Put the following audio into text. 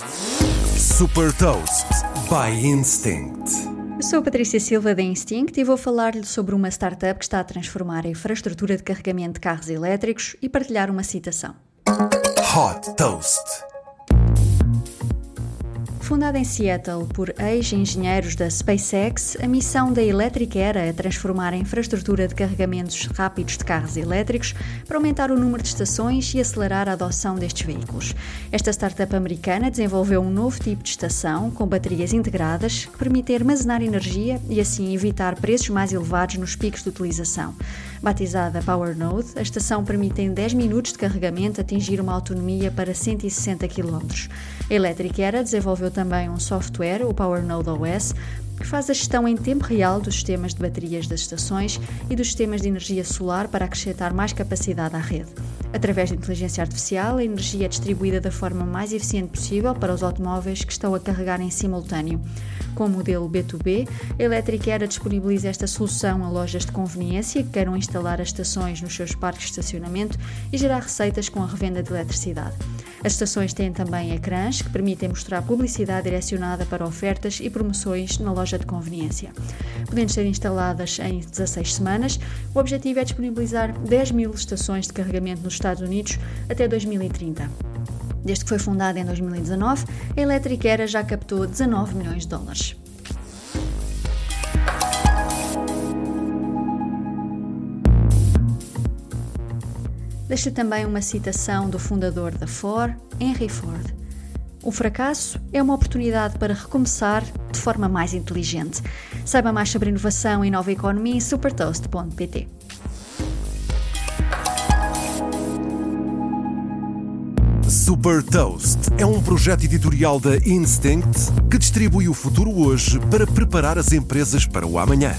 Super Toast by Instinct. Eu sou a Patrícia Silva da Instinct e vou falar-lhe sobre uma startup que está a transformar a infraestrutura de carregamento de carros elétricos e partilhar uma citação. Hot Toast. Fundada em Seattle por ex-engenheiros da SpaceX, a missão da Electric Era é transformar a infraestrutura de carregamentos rápidos de carros elétricos para aumentar o número de estações e acelerar a adoção destes veículos. Esta startup americana desenvolveu um novo tipo de estação com baterias integradas que permite armazenar energia e assim evitar preços mais elevados nos picos de utilização. Batizada Power Node, a estação permite em 10 minutos de carregamento atingir uma autonomia para 160 km. A Electric Era desenvolveu também um software, o PowerNode OS, que faz a gestão em tempo real dos sistemas de baterias das estações e dos sistemas de energia solar para acrescentar mais capacidade à rede. Através de inteligência artificial, a energia é distribuída da forma mais eficiente possível para os automóveis que estão a carregar em simultâneo. Com o modelo B2B, a Electric Era disponibiliza esta solução a lojas de conveniência que queiram instalar as estações nos seus parques de estacionamento e gerar receitas com a revenda de eletricidade. As estações têm também ecrãs que permitem mostrar publicidade direcionada para ofertas e promoções na loja de conveniência. Podendo ser instaladas em 16 semanas, o objetivo é disponibilizar 10 mil estações de carregamento nos Estados Unidos até 2030. Desde que foi fundada em 2019, a Electric Era já captou 19 milhões de dólares. Deixo também uma citação do fundador da Ford, Henry Ford. O fracasso é uma oportunidade para recomeçar de forma mais inteligente. Saiba mais sobre inovação e nova economia em supertoast.pt. Super Toast é um projeto editorial da Instinct que distribui o futuro hoje para preparar as empresas para o amanhã.